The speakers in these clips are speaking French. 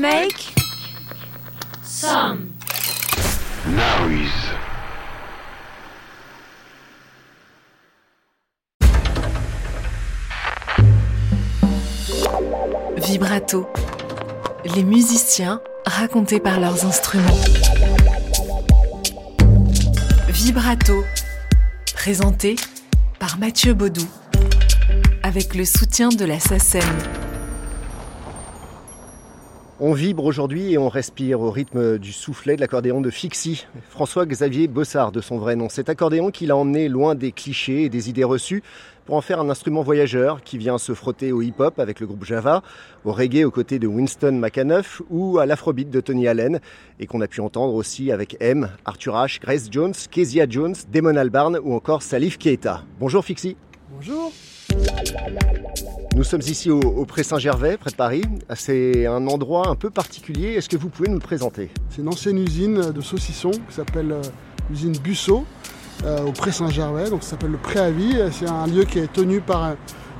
Make some noise. Vibrato. Les musiciens racontés par leurs instruments. Vibrato. Présenté par Mathieu Baudou. Avec le soutien de la SACEM. On vibre aujourd'hui et on respire au rythme du soufflet de l'accordéon de Fixie, François-Xavier Bossard de son vrai nom. Cet accordéon qu'il a emmené loin des clichés et des idées reçues pour en faire un instrument voyageur qui vient se frotter au hip-hop avec le groupe Java, au reggae aux côtés de Winston McAnuff ou à l'afrobeat de Tony Allen et qu'on a pu entendre aussi avec M, Arthur H, Grace Jones, Kezia Jones, Damon Albarn ou encore Salif Keita. Bonjour Fixie. Bonjour. Nous sommes ici au, Pré Saint-Gervais, près de Paris. C'est un endroit un peu particulier. Est-ce que vous pouvez nous le présenter? C'est une ancienne usine de saucissons qui s'appelle euh, l'usine Busso euh, au Pré Saint-Gervais. Donc ça s'appelle le Préavis. C'est un lieu qui est tenu par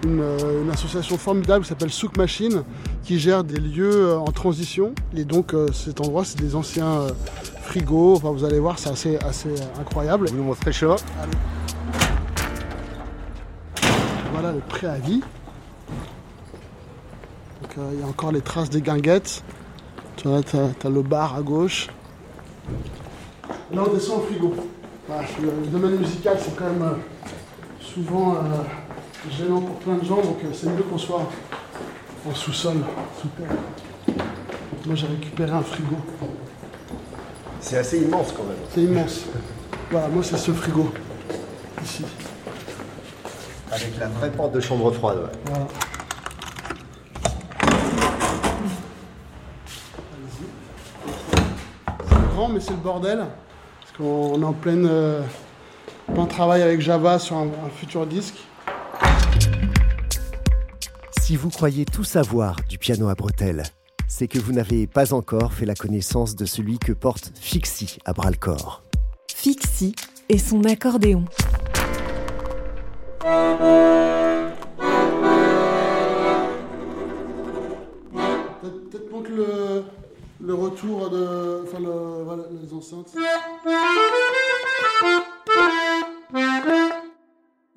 euh, une, association formidable qui s'appelle Souk Machine qui gère des lieux en transition. Et donc cet endroit, c'est des anciens frigos. Enfin, vous allez voir, c'est assez, assez incroyable. Vous nous montrez le chemin voilà le préavis. Donc euh, il y a encore les traces des guinguettes. Tu vois, tu as, le bar à gauche. Là on descend au frigo. le domaine musical c'est quand même euh, souvent euh, gênant pour plein de gens, donc c'est mieux qu'on soit en sous-sol, sous terre. Moi j'ai récupéré un frigo. C'est assez immense quand même. C'est immense. Voilà, moi c'est ce frigo. Ici. Avec la vraie porte de chambre froide. Voilà. C'est grand, mais c'est le bordel. Parce qu'on est en pleine, euh, plein travail avec Java sur un, un futur disque. Si vous croyez tout savoir du piano à bretelles, c'est que vous n'avez pas encore fait la connaissance de celui que porte Fixie à bras-le-corps. Fixie et son accordéon. Peut-être manque le, le retour de. Enfin, les enceintes.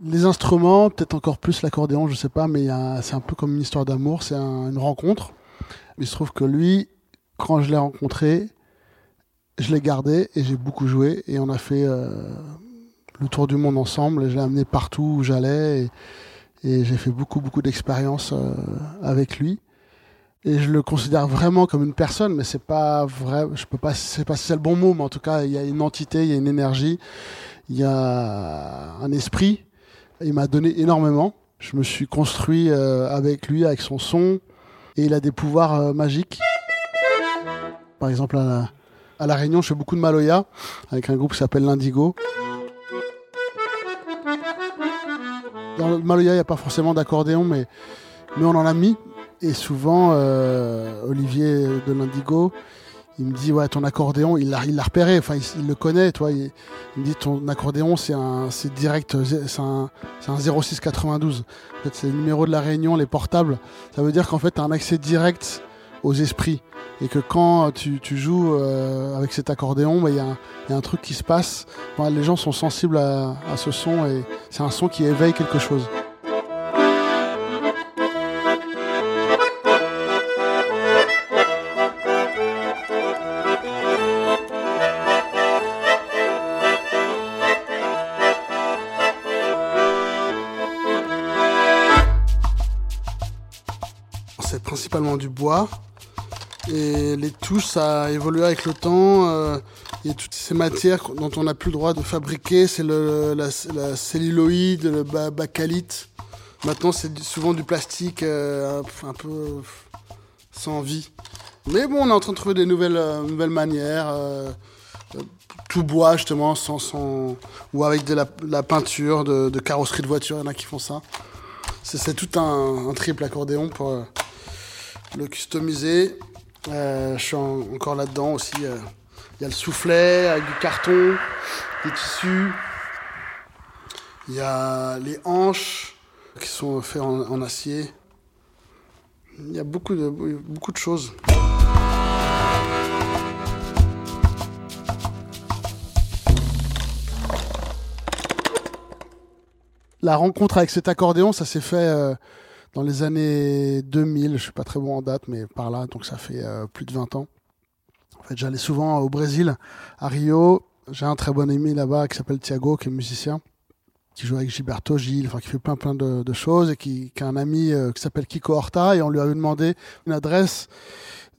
Les instruments, peut-être encore plus l'accordéon, je sais pas, mais c'est un peu comme une histoire d'amour, c'est une rencontre. Il se trouve que lui, quand je l'ai rencontré, je l'ai gardé et j'ai beaucoup joué et on a fait euh, le tour du monde ensemble. Je l'ai amené partout où j'allais et, j'ai fait beaucoup, beaucoup d'expériences euh, avec lui. Et je le considère vraiment comme une personne, mais c'est pas vrai. Je peux pas, c'est pas si c'est le bon mot, mais en tout cas, il y a une entité, il y a une énergie, il y a un esprit. Il m'a donné énormément. Je me suis construit euh, avec lui, avec son son, et il a des pouvoirs euh, magiques. Par exemple, à la, à la Réunion, je fais beaucoup de Maloya avec un groupe qui s'appelle l'Indigo. Dans Maloya, il n'y a pas forcément d'accordéon, mais, mais on en a mis. Et souvent, euh, Olivier de l'Indigo, il me dit ouais ton accordéon, il l'a il repéré, enfin il, le connaît, toi. Il, me dit ton accordéon c'est un c'est direct, c'est un c'est un 0692. En fait, c'est le numéro de la Réunion, les portables. Ça veut dire qu'en fait tu as un accès direct aux esprits et que quand tu, joues euh, avec cet accordéon, bah, il y, y, a un truc qui se passe. les gens sont sensibles à, à ce son et c'est un son qui éveille quelque chose. C'est principalement du bois. Et les touches, ça a évolué avec le temps. Euh, et toutes ces matières dont on n'a plus le droit de fabriquer, c'est la, la, celluloïde, le bacalite. Maintenant, c'est souvent du plastique euh, un peu sans vie. Mais bon, on est en train de trouver des nouvelles, euh, manières. tout bois, justement, sans, sans, ou avec de la, peinture, de, carrosserie de voiture. Il y en a qui font ça. C'est tout un, triple accordéon pour le customiser. Euh, je suis encore là-dedans aussi. Euh. Il y a le soufflet avec du carton, des tissus. Il y a les hanches qui sont faites en, acier. Il y a beaucoup de, beaucoup de choses. La rencontre avec cet accordéon, ça s'est fait euh, dans les années 2000. Je suis pas très bon en date, mais par là, donc ça fait euh, plus de 20 ans. En fait, j'allais souvent au Brésil, à Rio. J'ai un très bon ami là-bas qui s'appelle Thiago, qui est musicien, qui joue avec Gilberto Gil, enfin qui fait plein plein de, de choses et qui, qui, a un ami euh, qui s'appelle Kiko Horta et on lui avait demandé une adresse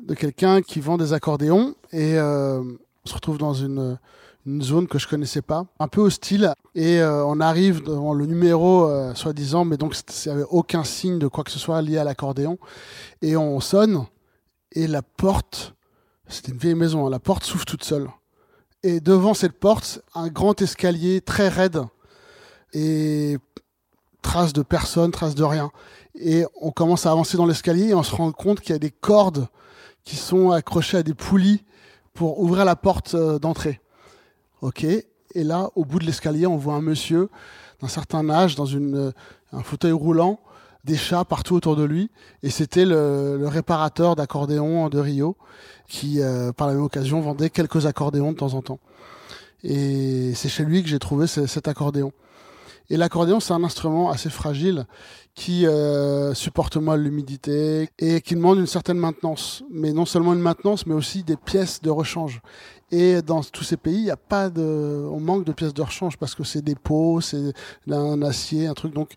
de quelqu'un qui vend des accordéons et euh, on se retrouve dans une une zone que je connaissais pas, un peu hostile. Et euh, on arrive devant le numéro euh, soi-disant, mais donc il n'y avait aucun signe de quoi que ce soit lié à l'accordéon. Et on sonne et la porte, c'était une vieille maison, hein, la porte s'ouvre toute seule. Et devant cette porte, un grand escalier très raide et traces de personne, traces de rien. Et on commence à avancer dans l'escalier et on se rend compte qu'il y a des cordes qui sont accrochées à des poulies pour ouvrir la porte euh, d'entrée. Ok. Et là, au bout de l'escalier, on voit un monsieur d'un certain âge dans une, euh, un fauteuil roulant, des chats partout autour de lui. Et c'était le, le, réparateur d'accordéons de Rio qui, euh, par la même occasion, vendait quelques accordéons de temps en temps. Et c'est chez lui que j'ai trouvé ce, cet accordéon. Et l'accordéon, c'est un instrument assez fragile qui euh, supporte mal l'humidité et qui demande une certaine maintenance. Mais non seulement une maintenance, mais aussi des pièces de rechange. Et dans tous ces pays, il a pas de, on manque de pièces de rechange parce que c'est des pots, c'est un acier, un truc. Donc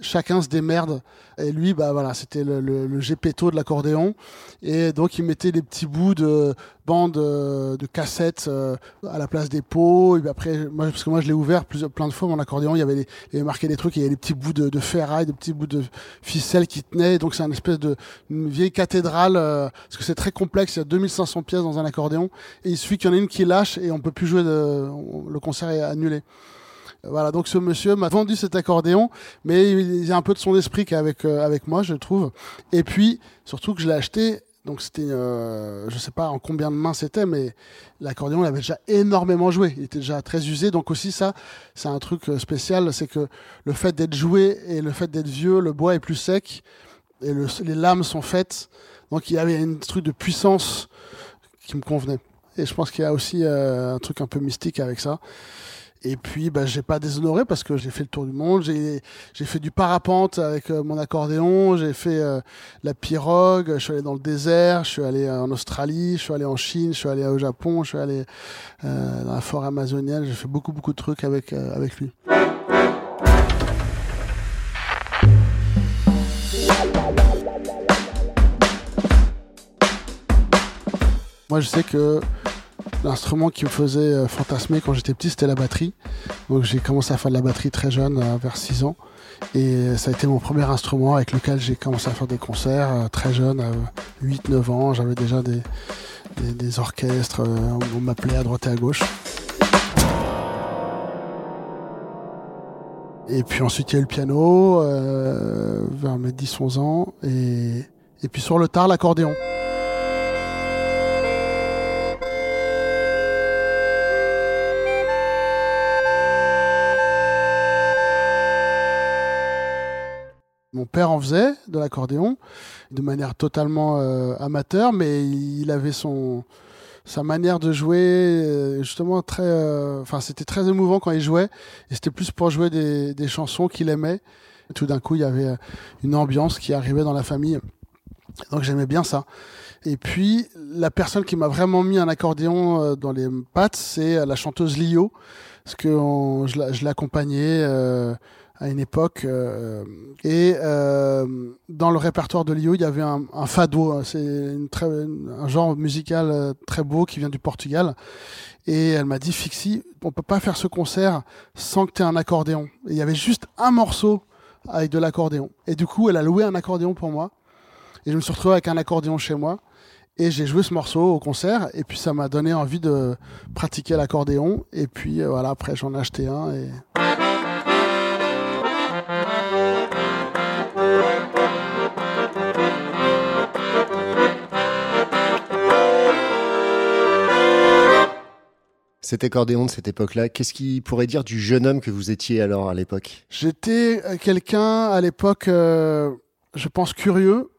chacun se démerde. Et lui, bah voilà, c'était le, le, le gépetto de l'accordéon. Et donc il mettait des petits bouts de bandes de, de cassettes euh, à la place des pots. Et après, moi, parce que moi je l'ai ouvert plusieurs, plein de fois mon accordéon, il y avait, les, il y avait marqué des trucs, il y avait des petits bouts de, de ferraille, des petits bouts de ficelle qui tenaient. Donc c'est une espèce de vieille cathédrale euh, parce que c'est très complexe. Il y a 2500 pièces dans un accordéon et il suffit qu'il y en ait une qui lâche et on peut plus jouer. De, le concert est annulé. Voilà, donc ce monsieur m'a vendu cet accordéon, mais il y a un peu de son esprit qu'avec euh, avec moi, je trouve. Et puis, surtout que je l'ai acheté, donc c'était, euh, je sais pas en combien de mains c'était, mais l'accordéon il avait déjà énormément joué, il était déjà très usé. Donc aussi ça, c'est un truc euh, spécial, c'est que le fait d'être joué et le fait d'être vieux, le bois est plus sec et le, les lames sont faites. Donc il y avait un truc de puissance qui me convenait. Et je pense qu'il y a aussi euh, un truc un peu mystique avec ça. Et puis, bah, j'ai pas déshonoré parce que j'ai fait le tour du monde. J'ai, fait du parapente avec euh, mon accordéon. J'ai fait euh, la pirogue. Je suis allé dans le désert. Je suis allé euh, en Australie. Je suis allé en Chine. Je suis allé au Japon. Je suis allé dans la forêt amazonienne. J'ai fait beaucoup, beaucoup de trucs avec, avec lui. Moi, je sais que L'instrument qui me faisait fantasmer quand j'étais petit, c'était la batterie. Donc j'ai commencé à faire de la batterie très jeune, vers 6 ans. Et ça a été mon premier instrument avec lequel j'ai commencé à faire des concerts très jeune, à 8-9 ans. J'avais déjà des, des, orchestres, on m'appelait à droite et à gauche. Et puis ensuite il y a eu le piano, euh, vers mes 10-11 ans. Et, et puis sur le tard, l'accordéon. Mon père en faisait de l'accordéon de manière totalement euh, amateur, mais il avait son sa manière de jouer euh, justement très, enfin euh, c'était très émouvant quand il jouait. Et c'était plus pour jouer des, des chansons qu'il aimait. Tout d'un coup, il y avait une ambiance qui arrivait dans la famille. Donc j'aimais bien ça. Et puis la personne qui m'a vraiment mis un accordéon dans les pattes, c'est la chanteuse Lio, parce que je l'accompagnais. À une époque. Euh, et euh, dans le répertoire de Lio, il y avait un, un fado. C'est un genre musical très beau qui vient du Portugal. Et elle m'a dit, Fixie, on peut pas faire ce concert sans que tu aies un accordéon. Et il y avait juste un morceau avec de l'accordéon. Et du coup, elle a loué un accordéon pour moi. Et je me suis retrouvé avec un accordéon chez moi. Et j'ai joué ce morceau au concert. Et puis ça m'a donné envie de pratiquer l'accordéon. Et puis voilà, après j'en ai acheté un. Et... cet accordéon de cette époque-là, qu'est-ce qu'il pourrait dire du jeune homme que vous étiez alors à l'époque? J'étais quelqu'un à l'époque, euh, je pense, curieux,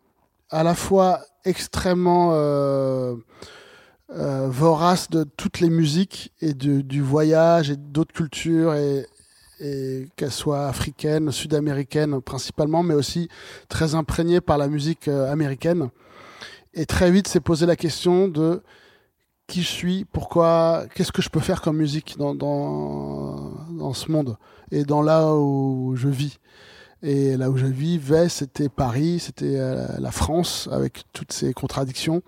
à la fois extrêmement euh, euh, vorace de toutes les musiques et de, du voyage et d'autres cultures et, et qu'elle soit africaine, sud-américaine principalement, mais aussi très imprégnée par la musique euh, américaine. Et très vite, s'est posé la question de qui je suis, pourquoi, qu'est-ce que je peux faire comme musique dans, dans, ce monde et dans là où je vis. Et là où je vivais, c'était Paris, c'était euh, la France, avec toutes ces contradictions.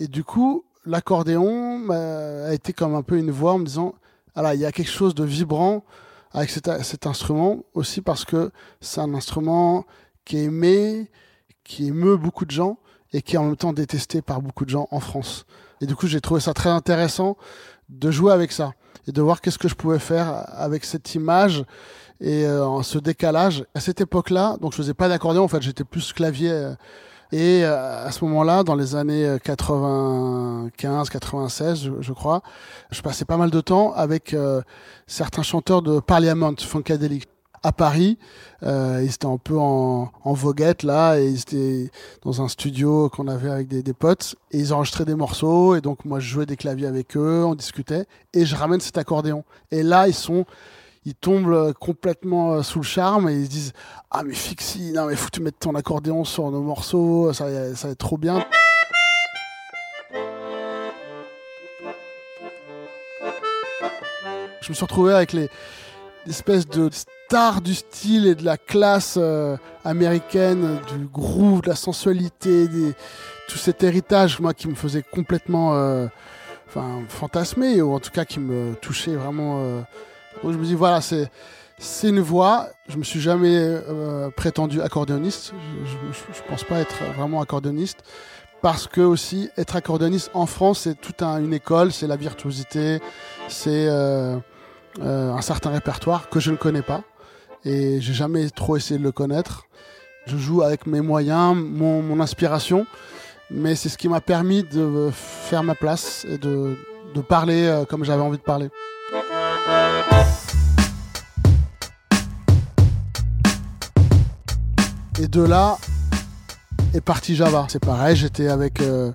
Et du coup, l'accordéon bah, a été comme un peu une voix en me disant, alors il y a quelque chose de vibrant avec cet, cet instrument, aussi parce que c'est un instrument qui est aimé, qui émeut beaucoup de gens, et qui est en même temps détesté par beaucoup de gens en France. Et du coup, j'ai trouvé ça très intéressant de jouer avec ça et de voir qu'est-ce que je pouvais faire avec cette image et euh, ce décalage. À cette époque-là, donc je faisais pas d'accordéon, en fait, j'étais plus clavier. euh, et euh, à ce moment-là, dans les années 95, 96, je, je crois, je passais pas mal de temps avec euh, certains chanteurs de Parliament, Funkadelic à Paris. Euh, ils étaient un peu en, voguette là, et ils étaient dans un studio qu'on avait avec des, potes, et ils enregistraient des morceaux, et donc moi je jouais des claviers avec eux, on discutait, et je ramène cet accordéon. Et là, ils sont ils tombent euh, complètement euh, sous le charme et ils se disent ah mais Fixie non mais faut que tu mettes ton accordéon sur nos morceaux ça, ça va être trop bien je me suis retrouvé avec les espèces de stars du style et de la classe euh, américaine du groove de la sensualité des, tout cet héritage moi qui me faisait complètement euh, enfin fantasmer ou en tout cas qui me touchait vraiment euh, je me dis voilà, c'est c'est une voix. Je me suis jamais euh, prétendu accordéoniste. Je, je pense pas être vraiment accordéoniste parce que aussi être accordéoniste en France c'est toute un, une école, c'est la virtuosité, c'est euh, euh, un certain répertoire que je ne connais pas et j'ai jamais trop essayé de le connaître. Je joue avec mes moyens, mon, inspiration, mais c'est ce qui m'a permis de faire ma place et de, de parler euh, comme j'avais envie de parler. Et de là est parti Java. C'est pareil, j'étais avec euh,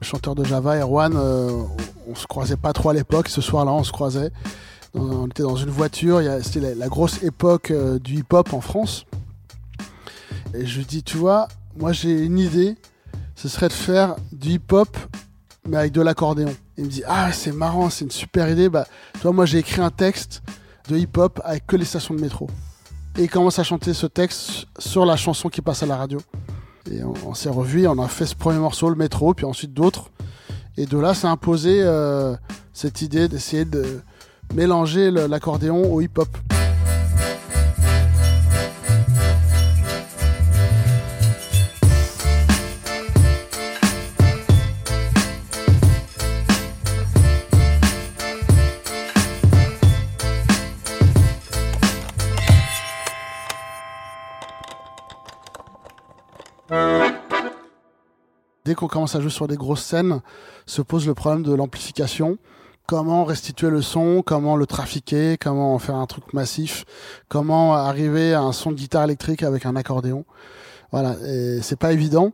le chanteur de Java, Erwan. euh, on se croisait pas trop à l'époque. Ce soir-là, on se croisait. On était dans une voiture. C'était la, grosse époque euh, du hip-hop en France. Et je lui dis, tu vois, moi j'ai une idée. Ce serait de faire du hip-hop, mais avec de l'accordéon. Il me dit, ah, c'est marrant, c'est une super idée. Bah, tu moi j'ai écrit un texte de hip-hop avec que les stations de métro. Et il commence à chanter ce texte sur la chanson qui passe à la radio. Et on, s'est revus, on a fait ce premier morceau, le métro, puis ensuite d'autres. Et de là, s'est imposé euh, cette idée d'essayer de mélanger l'accordéon au hip-hop. Dès qu'on commence à jouer sur des grosses scènes, se pose le problème de l'amplification. Comment restituer le son, comment le trafiquer, comment en faire un truc massif, comment arriver à un son de guitare électrique avec un accordéon. Voilà, c'est pas évident.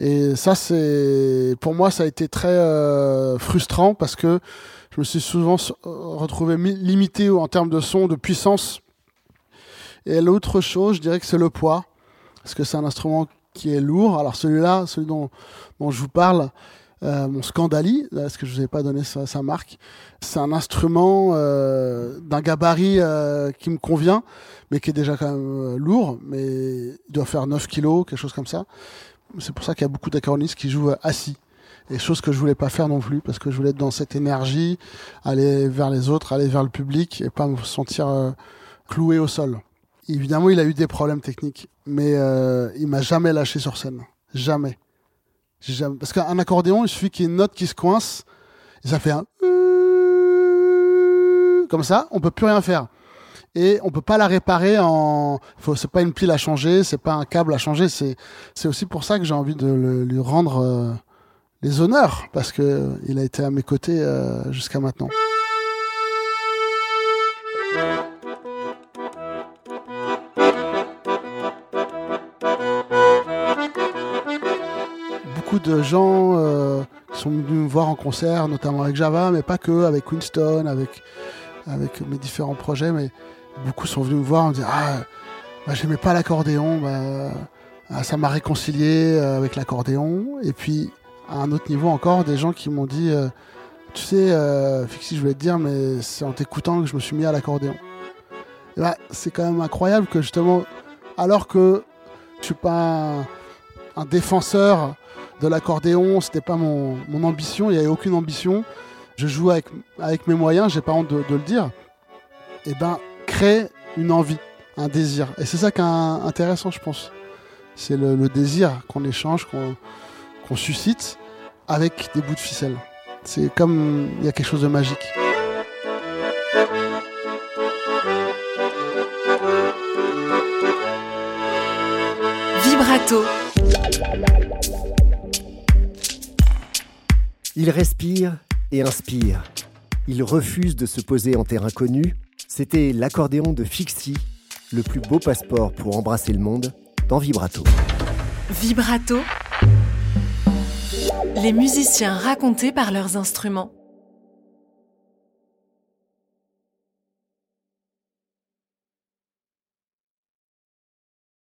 Et ça, c'est pour moi, ça a été très euh, frustrant parce que je me suis souvent s- retrouvé mi- limité en termes de son, de puissance. Et l'autre chose, je dirais que c'est le poids, parce que c'est un instrument qui est lourd. Alors celui-là, celui dont, dont je vous parle, euh, mon Scandali, là, parce que je vous ai pas donné sa, marque, c'est un instrument euh, d'un gabarit euh, qui me convient, mais qui est déjà quand même euh, lourd, mais il doit faire 9 kilos, quelque chose comme ça. C'est pour ça qu'il y a beaucoup d'accordéonistes qui jouent euh, assis. Et chose que je voulais pas faire non plus, parce que je voulais être dans cette énergie, aller vers les autres, aller vers le public, et pas me sentir euh, cloué au sol. Évidemment, il a eu des problèmes techniques, mais euh, il m'a jamais lâché sur scène. Jamais. Jamais- Parce qu'un accordéon, il suffit qu'il y ait une note qui se coince, et ça fait un comme ça, on peut plus rien faire. Et on peut pas la réparer en. Faut, c'est pas une pile à changer, c'est pas un câble à changer. C'est, c'est aussi pour ça que j'ai envie de le- lui rendre euh, les honneurs, parce que euh, il a été à mes côtés euh, jusqu'à maintenant. De gens euh, sont venus me voir en concert, notamment avec Java, mais pas que, avec Winston, avec, avec mes différents projets. Mais beaucoup sont venus me voir en me disant Ah, bah, j'aimais pas l'accordéon, bah, ah, ça m'a réconcilié euh, avec l'accordéon. Et puis, à un autre niveau encore, des gens qui m'ont dit euh, Tu sais, euh, Fixi, je voulais te dire, mais c'est en t'écoutant que je me suis mis à l'accordéon. Bah, c'est quand même incroyable que justement, alors que je suis pas un défenseur de l'accordéon, c'était pas mon, ambition, il n'y avait aucune ambition. Je joue avec, avec mes moyens, j'ai pas honte de, le dire. Et ben, crée une envie, un désir. Et c'est ça qui est intéressant, je pense. C'est le, le désir qu'on échange, qu'on qu'on suscite avec des bouts de ficelle. C'est comme il y a quelque chose de magique. Vibrato, Il respire et inspire. Il refuse de se poser en terre inconnue. C'était l'accordéon de Fixie, le plus beau passeport pour embrasser le monde, dans Vibrato. vibrato. Les musiciens racontés par leurs instruments.